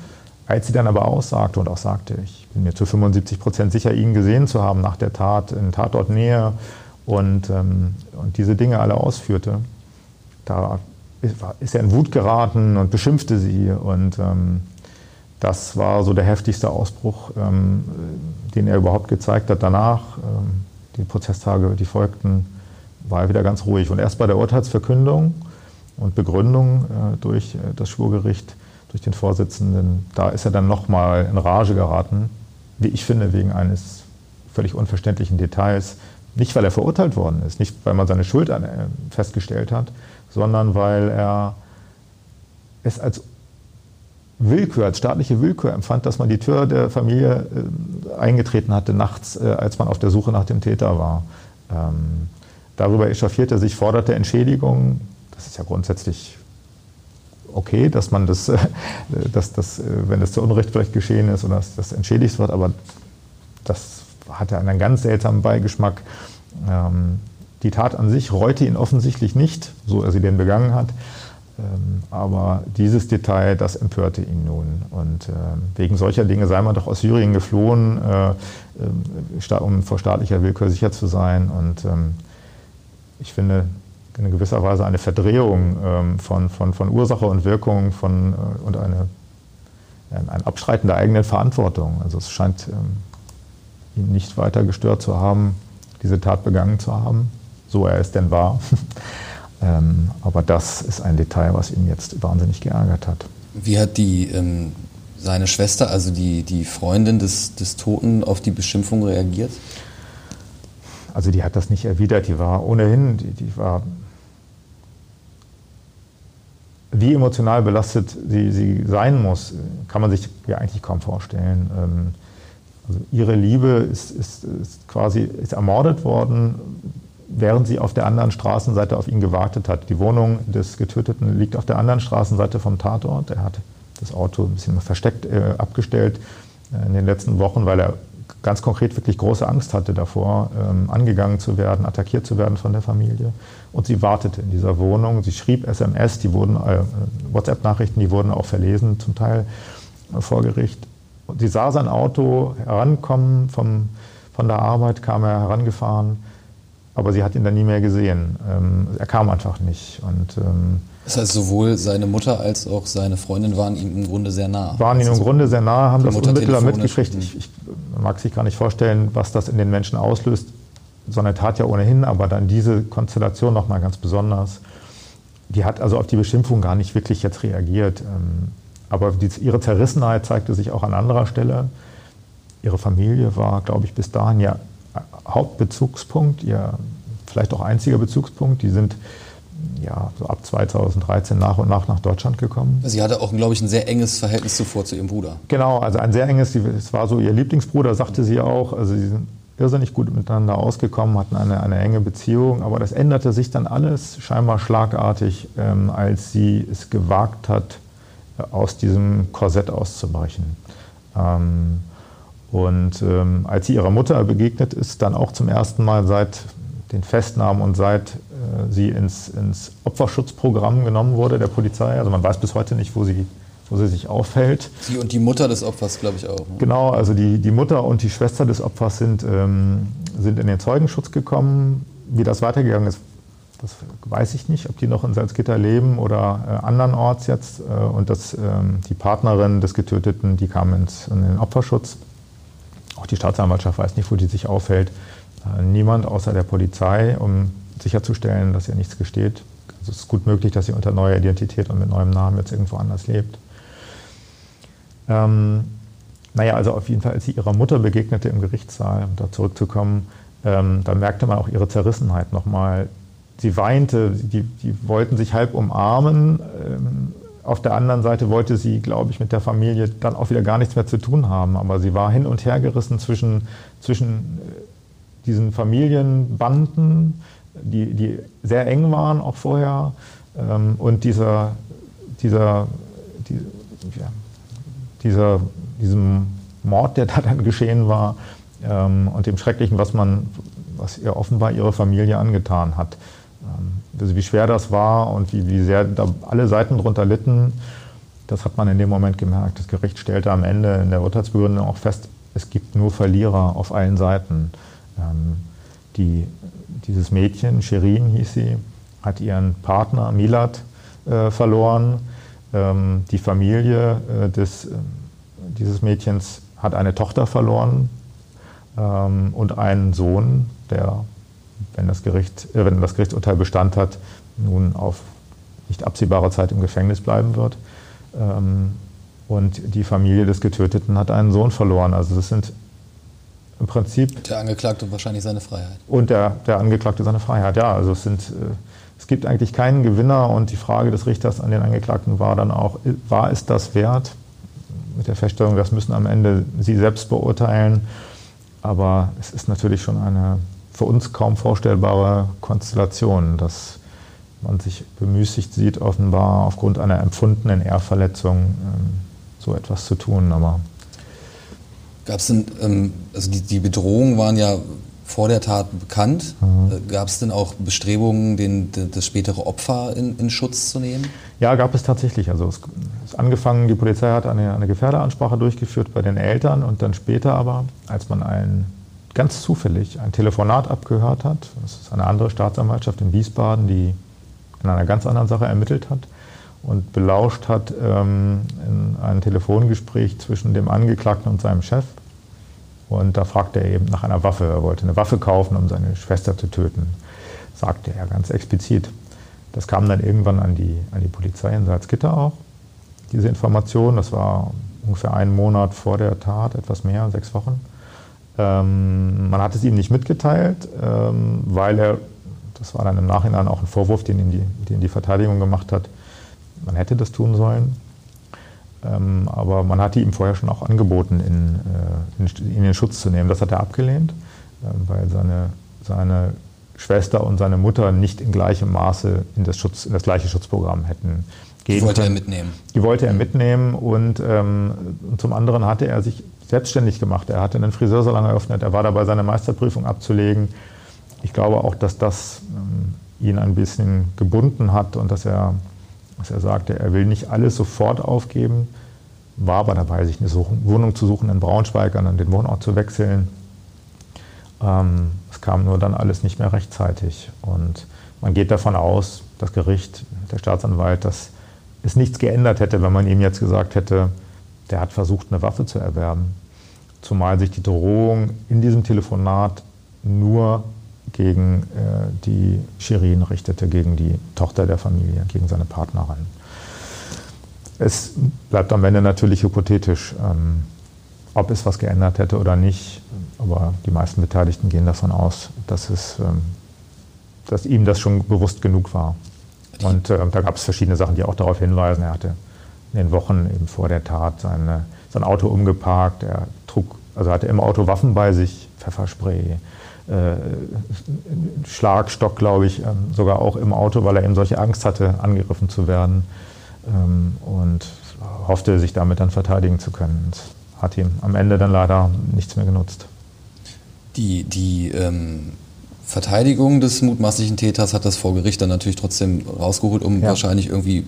Speaker 3: als sie dann aber aussagte und auch sagte, ich bin mir zu 75 Prozent sicher, ihn gesehen zu haben nach der Tat in Tatortnähe und, ähm, und diese Dinge alle ausführte, da ist er in Wut geraten und beschimpfte sie. Und ähm, das war so der heftigste Ausbruch, ähm, den er überhaupt gezeigt hat. Danach, ähm, die Prozesstage, die folgten, war er wieder ganz ruhig. Und erst bei der Urteilsverkündung und Begründung äh, durch äh, das Schwurgericht, durch den Vorsitzenden, da ist er dann nochmal in Rage geraten, wie ich finde, wegen eines völlig unverständlichen Details. Nicht, weil er verurteilt worden ist, nicht, weil man seine Schuld äh, festgestellt hat, sondern weil er es als Willkür, als staatliche Willkür empfand, dass man die Tür der Familie äh, eingetreten hatte nachts, äh, als man auf der Suche nach dem Täter war. Ähm, darüber echauffierte er sich, forderte Entschädigung. Das ist ja grundsätzlich okay, dass man das, äh, dass das, äh, wenn das zu Unrecht vielleicht geschehen ist oder dass das entschädigt wird, aber das hatte einen ganz seltsamen Beigeschmack. Ähm, die Tat an sich reute ihn offensichtlich nicht, so er sie denn begangen hat. Ähm, aber dieses Detail, das empörte ihn nun. Und äh, wegen solcher Dinge sei man doch aus Syrien geflohen, äh, äh, um vor staatlicher Willkür sicher zu sein. Und ähm, ich finde in gewisser Weise eine Verdrehung ähm, von, von, von Ursache und Wirkung von, und eine, ein Abschreiten der eigenen Verantwortung. Also es scheint ihn nicht weiter gestört zu haben, diese Tat begangen zu haben so er es denn war. ähm, aber das ist ein Detail, was ihn jetzt wahnsinnig geärgert hat.
Speaker 2: Wie hat die, ähm, seine Schwester, also die, die Freundin des, des Toten, auf die Beschimpfung reagiert?
Speaker 3: Also die hat das nicht erwidert, die war ohnehin, die, die war wie emotional belastet sie, sie, sein muss, kann man sich ja eigentlich kaum vorstellen. Ähm, also ihre Liebe ist, ist, ist, quasi ist ermordet worden während sie auf der anderen Straßenseite auf ihn gewartet hat. Die Wohnung des Getöteten liegt auf der anderen Straßenseite vom Tatort. Er hat das Auto ein bisschen versteckt äh, abgestellt äh, in den letzten Wochen, weil er ganz konkret wirklich große Angst hatte davor, ähm, angegangen zu werden, attackiert zu werden von der Familie. Und sie wartete in dieser Wohnung. Sie schrieb SMS, die wurden äh, WhatsApp-Nachrichten, die wurden auch verlesen, zum Teil äh, vor Gericht. Und sie sah sein Auto herankommen vom, von der Arbeit, kam er herangefahren aber sie hat ihn dann nie mehr gesehen. Ähm, er kam einfach nicht. Und, ähm,
Speaker 2: das heißt, sowohl seine Mutter als auch seine Freundin waren ihm im Grunde sehr nah.
Speaker 3: Waren ihm im Grunde sehr nah, haben das unmittelbar mitgekriegt. Ich, ich, mag sich gar nicht vorstellen, was das in den Menschen auslöst. So eine Tat ja ohnehin, aber dann diese Konstellation nochmal ganz besonders. Die hat also auf die Beschimpfung gar nicht wirklich jetzt reagiert. Ähm, aber die, ihre Zerrissenheit zeigte sich auch an anderer Stelle. Ihre Familie war, glaube ich, bis dahin ja Hauptbezugspunkt, ihr vielleicht auch einziger Bezugspunkt. Die sind ja, so ab 2013 nach und nach nach Deutschland gekommen.
Speaker 2: Sie hatte auch, glaube ich, ein sehr enges Verhältnis zuvor zu ihrem Bruder.
Speaker 3: Genau, also ein sehr enges, es war so ihr Lieblingsbruder, sagte sie auch. Also sie sind irrsinnig gut miteinander ausgekommen, hatten eine, eine enge Beziehung. Aber das änderte sich dann alles scheinbar schlagartig, ähm, als sie es gewagt hat, aus diesem Korsett auszubrechen. Ähm, und ähm, als sie ihrer Mutter begegnet ist, dann auch zum ersten Mal seit den Festnahmen und seit äh, sie ins, ins Opferschutzprogramm genommen wurde der Polizei. Also man weiß bis heute nicht, wo sie, wo sie sich aufhält.
Speaker 2: Sie und die Mutter des Opfers, glaube ich, auch.
Speaker 3: Ne? Genau, also die, die Mutter und die Schwester des Opfers sind, ähm, sind in den Zeugenschutz gekommen. Wie das weitergegangen ist, das weiß ich nicht, ob die noch in Salzgitter leben oder äh, andernorts jetzt. Äh, und das, ähm, die Partnerin des Getöteten, die kam ins, in den Opferschutz. Auch die Staatsanwaltschaft weiß nicht, wo die sich aufhält. Niemand außer der Polizei, um sicherzustellen, dass ihr nichts gesteht. Also es ist gut möglich, dass sie unter neuer Identität und mit neuem Namen jetzt irgendwo anders lebt. Ähm, naja, also auf jeden Fall, als sie ihrer Mutter begegnete im Gerichtssaal, um da zurückzukommen, ähm, da merkte man auch ihre Zerrissenheit nochmal. Sie weinte, die, die wollten sich halb umarmen. Ähm, auf der anderen Seite wollte sie, glaube ich, mit der Familie dann auch wieder gar nichts mehr zu tun haben. Aber sie war hin und her gerissen zwischen, zwischen äh, diesen Familienbanden, die, die sehr eng waren auch vorher, ähm, und dieser, dieser, die, ja, dieser, diesem Mord, der da dann geschehen war, ähm, und dem Schrecklichen, was man, was ihr offenbar ihre Familie angetan hat. Ähm, also wie schwer das war und wie, wie sehr da alle Seiten darunter litten, das hat man in dem Moment gemerkt. Das Gericht stellte am Ende in der Urteilsbegründung auch fest, es gibt nur Verlierer auf allen Seiten. Ähm, die, dieses Mädchen, Shirin hieß sie, hat ihren Partner Milad äh, verloren. Ähm, die Familie äh, des, äh, dieses Mädchens hat eine Tochter verloren ähm, und einen Sohn, der wenn das, Gericht, äh, wenn das Gerichtsurteil Bestand hat, nun auf nicht absehbare Zeit im Gefängnis bleiben wird. Ähm, und die Familie des Getöteten hat einen Sohn verloren. Also das sind im Prinzip...
Speaker 2: Der Angeklagte wahrscheinlich seine Freiheit.
Speaker 3: Und der, der Angeklagte seine Freiheit, ja. Also es, sind, äh, es gibt eigentlich keinen Gewinner und die Frage des Richters an den Angeklagten war dann auch, war es das wert? Mit der Feststellung, das müssen am Ende Sie selbst beurteilen. Aber es ist natürlich schon eine für uns kaum vorstellbare Konstellation, dass man sich bemüßigt sieht, offenbar aufgrund einer empfundenen Ehrverletzung ähm, so etwas zu tun. Aber
Speaker 2: Gab es denn, ähm, also die, die Bedrohungen waren ja vor der Tat bekannt. Mhm. Äh, gab es denn auch Bestrebungen, den, das spätere Opfer in, in, Schutz zu nehmen?
Speaker 3: Ja, gab es tatsächlich. Also es ist angefangen, die Polizei hat eine, eine Gefährderansprache durchgeführt bei den Eltern und dann später aber, als man einen ganz zufällig ein Telefonat abgehört hat. Das ist eine andere Staatsanwaltschaft in Wiesbaden, die in einer ganz anderen Sache ermittelt hat und belauscht hat ähm, in einem Telefongespräch zwischen dem Angeklagten und seinem Chef. Und da fragte er eben nach einer Waffe. Er wollte eine Waffe kaufen, um seine Schwester zu töten, sagte er ganz explizit. Das kam dann irgendwann an die, an die Polizei in Salzgitter auch, diese Information. Das war ungefähr einen Monat vor der Tat, etwas mehr, sechs Wochen. Ähm, man hat es ihm nicht mitgeteilt, ähm, weil er, das war dann im Nachhinein auch ein Vorwurf, den, ihn die, den die Verteidigung gemacht hat, man hätte das tun sollen. Ähm, aber man hatte ihm vorher schon auch angeboten, in, äh, in, in den Schutz zu nehmen. Das hat er abgelehnt, äh, weil seine, seine Schwester und seine Mutter nicht in gleichem Maße in das, Schutz, in das gleiche Schutzprogramm hätten gehen
Speaker 2: Die wollte
Speaker 3: können.
Speaker 2: er mitnehmen.
Speaker 3: Die wollte er mitnehmen und, ähm, zum anderen hatte er sich selbstständig gemacht. Er hatte einen Friseursalon eröffnet, er war dabei, seine Meisterprüfung abzulegen. Ich glaube auch, dass das ähm, ihn ein bisschen gebunden hat und dass er, dass er sagte, er will nicht alles sofort aufgeben, war aber dabei, sich eine Wohnung zu suchen in Braunschweig und dann den Wohnort zu wechseln. Ähm, es kam nur dann alles nicht mehr rechtzeitig. Und man geht davon aus, das Gericht, der Staatsanwalt, dass es nichts geändert hätte, wenn man ihm jetzt gesagt hätte, der hat versucht, eine Waffe zu erwerben. Zumal sich die Drohung in diesem Telefonat nur gegen äh, die Shirin richtete, gegen die Tochter der Familie, gegen seine Partnerin. Es bleibt am Ende natürlich hypothetisch, ähm, ob es was geändert hätte oder nicht. Aber die meisten Beteiligten gehen davon aus, dass, es, ähm, dass ihm das schon bewusst genug war. Und äh, da gab es verschiedene Sachen, die auch darauf hinweisen. Er hatte in den Wochen eben vor der Tat seine, sein Auto umgeparkt. Er trug, also hatte im Auto Waffen bei sich, Pfefferspray, Schlagstock, glaube ich, ähm, sogar auch im Auto, weil er eben solche Angst hatte, angegriffen zu werden ähm, und hoffte, sich damit dann verteidigen zu können. Das hat ihm am Ende dann leider nichts mehr genutzt.
Speaker 2: Die, die ähm, Verteidigung des mutmaßlichen Täters hat das vor Gericht dann natürlich trotzdem rausgeholt, um ja. wahrscheinlich irgendwie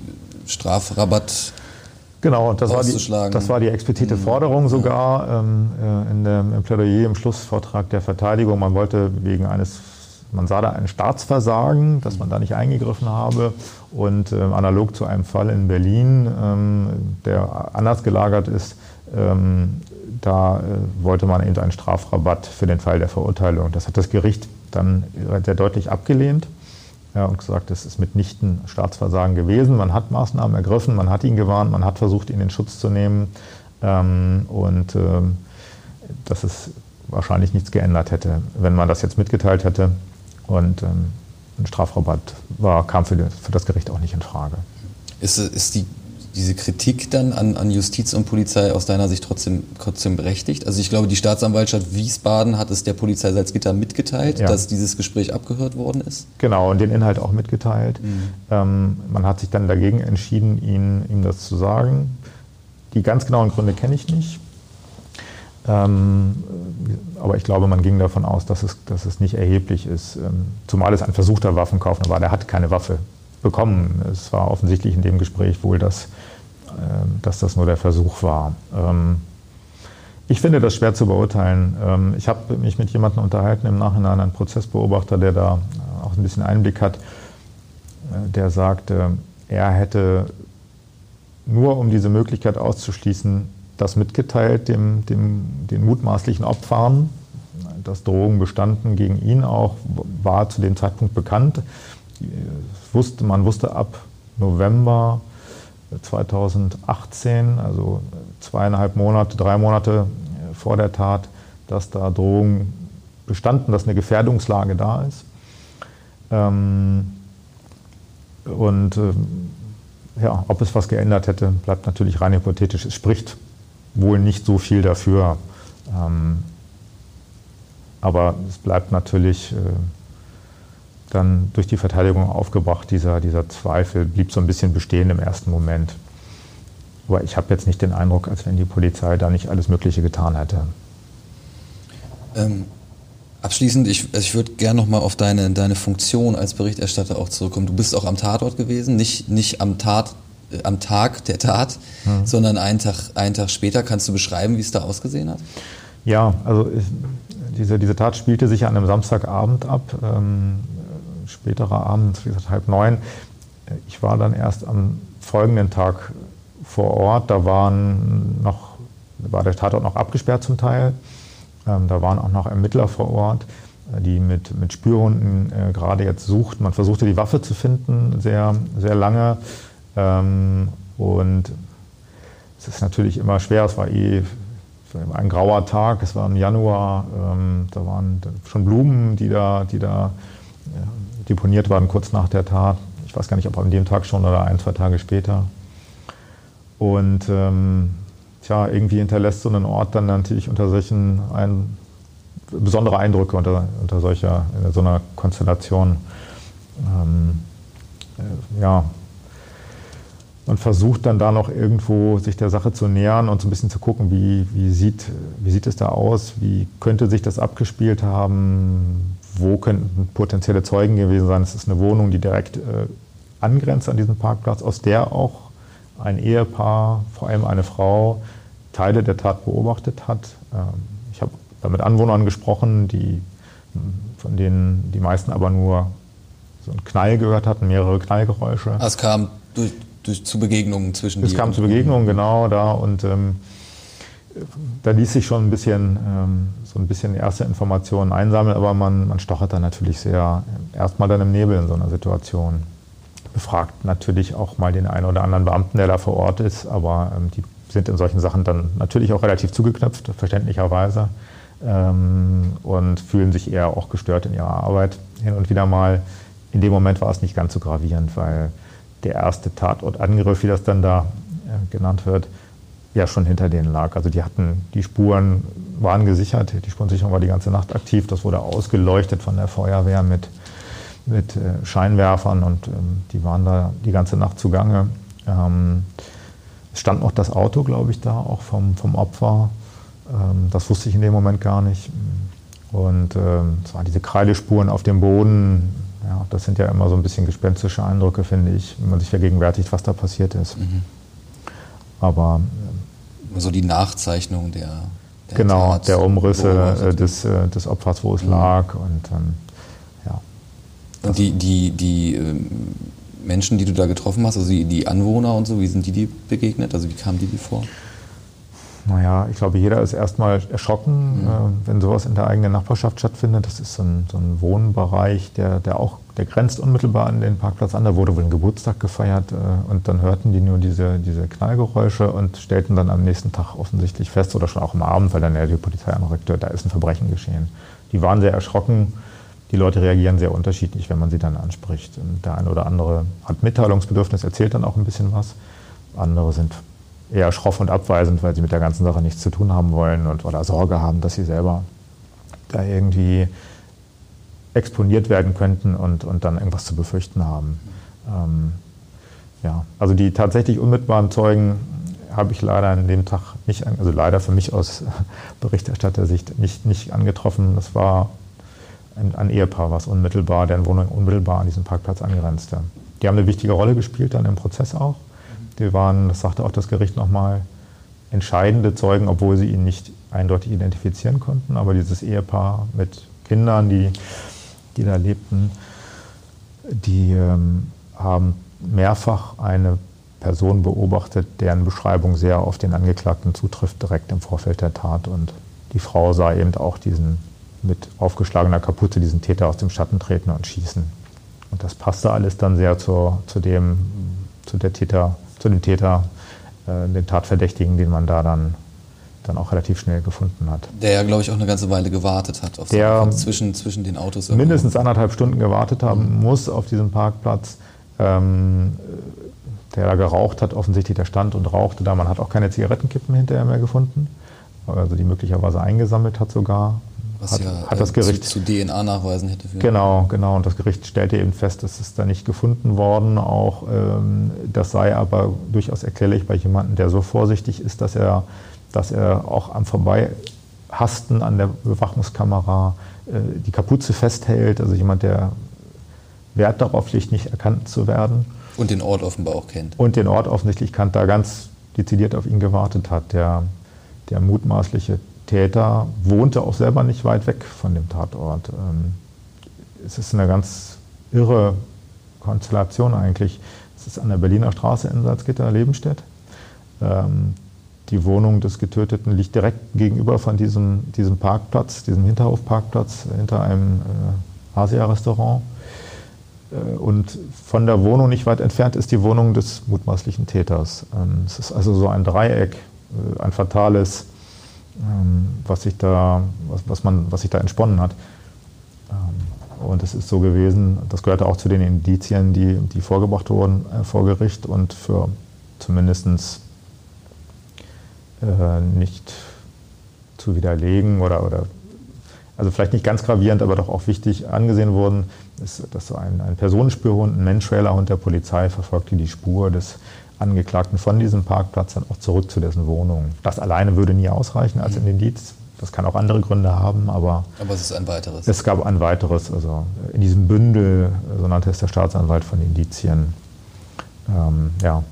Speaker 2: Strafrabatt
Speaker 3: Genau, das war, die, das war die explizite mhm. Forderung sogar ähm, äh, in dem, im Plädoyer im Schlussvortrag der Verteidigung. Man wollte wegen eines, man sah da ein Staatsversagen, dass man da nicht eingegriffen habe. Und äh, analog zu einem Fall in Berlin, ähm, der anders gelagert ist, ähm, da äh, wollte man eben einen Strafrabatt für den Fall der Verurteilung. Das hat das Gericht dann sehr deutlich abgelehnt ja, und gesagt, das ist mitnichten Staatsversagen gewesen. Man hat Maßnahmen ergriffen, man hat ihn gewarnt, man hat versucht, ihn in Schutz zu nehmen. ähm, und ähm, dass es wahrscheinlich nichts geändert hätte, wenn man das jetzt mitgeteilt hätte. Und ähm, ein Strafrabatt war, kam für, für, das Gericht auch nicht in Frage.
Speaker 2: Ist, ist die, diese Kritik dann an, an, Justiz und Polizei aus deiner Sicht trotzdem, trotzdem berechtigt? Also ich glaube, die Staatsanwaltschaft Wiesbaden hat es der Polizei Salzgitter mitgeteilt, ja. dass dieses Gespräch abgehört worden ist?
Speaker 3: Genau, und den Inhalt auch mitgeteilt. Mhm. Ähm, man hat sich dann dagegen entschieden, ihn, ihm das zu sagen. Die ganz genauen Gründe kenne ich nicht. Ähm, aber ich glaube, man ging davon aus, dass es, dass es nicht erheblich ist. Ähm, zumal es ein versuchter Waffenkauf war. Der hat keine Waffe bekommen. Es war offensichtlich in dem Gespräch wohl, dass, äh, dass das nur der Versuch war. Ähm, ich finde das schwer zu beurteilen. Ähm, ich habe mich mit jemandem unterhalten im Nachhinein, ein Prozessbeobachter, der da auch ein bisschen Einblick hat, äh, der sagte, er hätte nur um diese Möglichkeit auszuschließen, das mitgeteilt dem, dem, den mutmaßlichen Opfern, dass Drohungen bestanden gegen ihn auch, war zu dem Zeitpunkt bekannt. Wusste, man wusste ab November 2018, also zweieinhalb Monate, drei Monate vor der Tat, dass da Drohungen bestanden, dass eine Gefährdungslage da ist. Ähm, und ähm, ja, ob es was geändert hätte, bleibt natürlich rein hypothetisch. Es spricht wohl nicht so viel dafür. Ähm, aber es bleibt natürlich äh, dann durch die Verteidigung aufgebracht, dieser, dieser Zweifel blieb so ein bisschen bestehen im ersten Moment. Aber ich habe jetzt nicht den Eindruck, als wenn die Polizei da nicht alles Mögliche getan hätte.
Speaker 2: Ähm, abschließend, ich, also ich würde gerne nochmal auf deine, deine Funktion als Berichterstatter auch zurückkommen. Du bist auch am Tatort gewesen, nicht, nicht am Tat, äh, am Tag der Tat, mhm. sondern einen Tag, einen Tag später. Kannst du beschreiben, wie es da ausgesehen hat?
Speaker 3: Ja, also ich, diese, diese Tat spielte sich an einem Samstagabend ab, ähm, späterer Abend, wie gesagt halb neun. Ich war dann erst am folgenden Tag vor Ort. Da waren noch, war der Tatort noch abgesperrt zum Teil. Ähm, da waren auch noch Ermittler vor Ort, die mit, mit Spürhunden äh, gerade jetzt suchten. Man versuchte die Waffe zu finden, sehr, sehr lange. Ähm, und es ist natürlich immer schwer, es war eh ein grauer Tag, es war im Januar, ähm, da waren schon Blumen, die da, die da deponiert waren kurz nach der Tat. Ich weiß gar nicht, ob an dem Tag schon oder ein, zwei Tage später. Und ähm, tja, irgendwie hinterlässt so ein Ort dann natürlich unter solchen ein, besondere Eindrücke unter, unter solcher, so einer Konstellation. Ähm, äh, ja, man versucht dann da noch irgendwo sich der Sache zu nähern und so ein bisschen zu gucken, wie, wie, sieht, wie sieht es da aus, wie könnte sich das abgespielt haben, wo könnten potenzielle Zeugen gewesen sein. Es ist eine Wohnung, die direkt äh, angrenzt an diesen Parkplatz, aus der auch ein Ehepaar, vor allem eine Frau, Teile der Tat beobachtet hat. Ähm, ich habe da mit Anwohnern gesprochen, die, von denen die meisten aber nur so einen Knall gehört hatten, mehrere Knallgeräusche.
Speaker 2: Es kam durch, durch, zu Begegnungen zwischen
Speaker 3: Es kam zu Begegnungen, genau, da. Und ähm, da ließ sich schon ein bisschen, ähm, so ein bisschen erste Informationen einsammeln, aber man, man stochert dann natürlich sehr erstmal dann im Nebel in so einer Situation. Befragt natürlich auch mal den einen oder anderen Beamten, der da vor Ort ist, aber ähm, die sind in solchen Sachen dann natürlich auch relativ zugeknöpft, verständlicherweise, ähm, und fühlen sich eher auch gestört in ihrer Arbeit hin und wieder mal. In dem Moment war es nicht ganz so gravierend, weil der erste Tatortangriff, wie das dann da äh, genannt wird, ja schon hinter denen lag. Also die hatten, die Spuren waren gesichert, die Spurensicherung war die ganze Nacht aktiv, das wurde ausgeleuchtet von der Feuerwehr mit, mit äh, Scheinwerfern und ähm, die waren da die ganze Nacht zugange. Ähm, es stand noch das Auto, glaube ich, da auch vom, vom Opfer. Ähm, das wusste ich in dem Moment gar nicht. Und es waren diese Kreidespuren auf dem Boden, ja, das sind ja immer so ein bisschen gespenstische Eindrücke, finde ich, wenn man sich vergegenwärtigt, was da passiert ist. Mhm. Aber
Speaker 2: so die Nachzeichnung der,
Speaker 3: der genau Tat, der Umrisse äh, des, äh, des Opfers, wo es mhm. lag und ähm, ja.
Speaker 2: Und die die die ähm, Menschen, die du da getroffen hast, also die, die Anwohner und so, wie sind die dir begegnet? Also wie kamen die dir vor?
Speaker 3: Naja, ich glaube, jeder ist erstmal erschrocken, mhm. äh, wenn sowas in der eigenen Nachbarschaft stattfindet. Das ist so ein, so ein Wohnbereich, der, der auch der grenzt unmittelbar an den Parkplatz an, da wurde wohl ein Geburtstag gefeiert äh, und dann hörten die nur diese, diese Knallgeräusche und stellten dann am nächsten Tag offensichtlich fest oder schon auch am Abend, weil dann ja die Polizei anrückte, da ist ein Verbrechen geschehen. Die waren sehr erschrocken. Die Leute reagieren sehr unterschiedlich, wenn man sie dann anspricht. Und der eine oder andere hat Mitteilungsbedürfnis, erzählt dann auch ein bisschen was. Andere sind eher schroff und abweisend, weil sie mit der ganzen Sache nichts zu tun haben wollen und oder Sorge haben, dass sie selber da irgendwie exponiert werden könnten und, und dann irgendwas zu befürchten haben. Ähm, ja, also die tatsächlich unmittelbaren Zeugen habe ich leider an dem Tag nicht, also leider für mich aus Berichterstattersicht nicht, nicht angetroffen. Das war ein, ein Ehepaar, was unmittelbar, deren Wohnung unmittelbar an diesen Parkplatz angrenzte. Die haben eine wichtige Rolle gespielt dann im Prozess auch. Die waren, das sagte auch das Gericht nochmal, entscheidende Zeugen, obwohl sie ihn nicht eindeutig identifizieren konnten. Aber dieses Ehepaar mit Kindern, die die da lebten, die ähm, haben mehrfach eine Person beobachtet, deren Beschreibung sehr auf den Angeklagten zutrifft, direkt im Vorfeld der Tat. Und die Frau sah eben auch diesen mit aufgeschlagener Kapuze diesen Täter aus dem Schatten treten und schießen. Und das passte alles dann sehr zur, zu, dem, zu, der Täter, zu dem Täter, äh, den Tatverdächtigen, den man da dann dann auch relativ schnell gefunden hat.
Speaker 2: Der ja, glaube ich, auch eine ganze Weile gewartet hat.
Speaker 3: Auf der
Speaker 2: so zwischen, zwischen den Autos.
Speaker 3: Irgendwo. Mindestens anderthalb Stunden gewartet haben mhm. muss auf diesem Parkplatz. Ähm, der da geraucht hat, offensichtlich der stand und rauchte da. Man hat auch keine Zigarettenkippen hinterher mehr gefunden, also die möglicherweise eingesammelt hat sogar.
Speaker 2: Was
Speaker 3: hat,
Speaker 2: ja
Speaker 3: hat das Gericht
Speaker 2: zu, zu DNA nachweisen hätte.
Speaker 3: Für genau, genau. Und das Gericht stellte eben fest, dass es da nicht gefunden worden. Auch ähm, das sei aber durchaus erklärlich bei jemandem, der so vorsichtig ist, dass er dass er auch am Vorbeihasten an der Überwachungskamera äh, die Kapuze festhält. Also jemand, der Wert darauf legt, nicht erkannt zu werden.
Speaker 2: Und den Ort offenbar auch kennt.
Speaker 3: Und den Ort offensichtlich kennt, da ganz dezidiert auf ihn gewartet hat. Der, der mutmaßliche Täter wohnte auch selber nicht weit weg von dem Tatort. Ähm, es ist eine ganz irre Konstellation eigentlich. Es ist an der Berliner Straße in Salzgitter, Lebenstedt. Ähm, die Wohnung des Getöteten liegt direkt gegenüber von diesem, diesem Parkplatz, diesem Hinterhofparkplatz hinter einem äh, Asia-Restaurant. Äh, und von der Wohnung nicht weit entfernt ist die Wohnung des mutmaßlichen Täters. Ähm, es ist also so ein Dreieck, äh, ein fatales, ähm, was, sich da, was, was, man, was sich da entsponnen hat. Ähm, und es ist so gewesen, das gehörte auch zu den Indizien, die, die vorgebracht wurden äh, vor Gericht und für zumindest äh, nicht zu widerlegen oder, oder also vielleicht nicht ganz gravierend, aber doch auch wichtig angesehen wurden, ist, dass so ein, ein Personenspürhund, ein Mantrailer-Hund der Polizei verfolgte die Spur des Angeklagten von diesem Parkplatz dann auch zurück zu dessen Wohnung. Das alleine würde nie ausreichen als ein Indiz. Das kann auch andere Gründe haben, aber.
Speaker 2: Aber es ist ein weiteres.
Speaker 3: Es gab ein weiteres, also in diesem Bündel, so nannte es der Staatsanwalt von Indizien. Ähm, ja.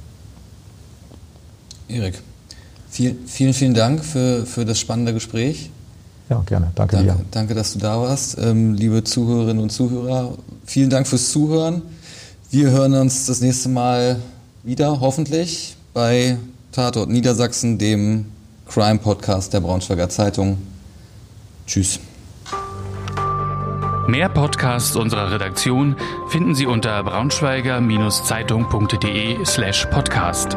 Speaker 2: Erik, viel, vielen, vielen Dank für, für das spannende Gespräch.
Speaker 3: Ja, gerne. Danke,
Speaker 2: danke
Speaker 3: dir.
Speaker 2: Danke, dass du da warst. Ähm, liebe Zuhörerinnen und Zuhörer, vielen Dank fürs Zuhören. Wir hören uns das nächste Mal wieder, hoffentlich, bei Tatort Niedersachsen, dem Crime-Podcast der Braunschweiger Zeitung. Tschüss.
Speaker 1: Mehr Podcasts unserer Redaktion finden Sie unter braunschweiger-zeitung.de slash podcast.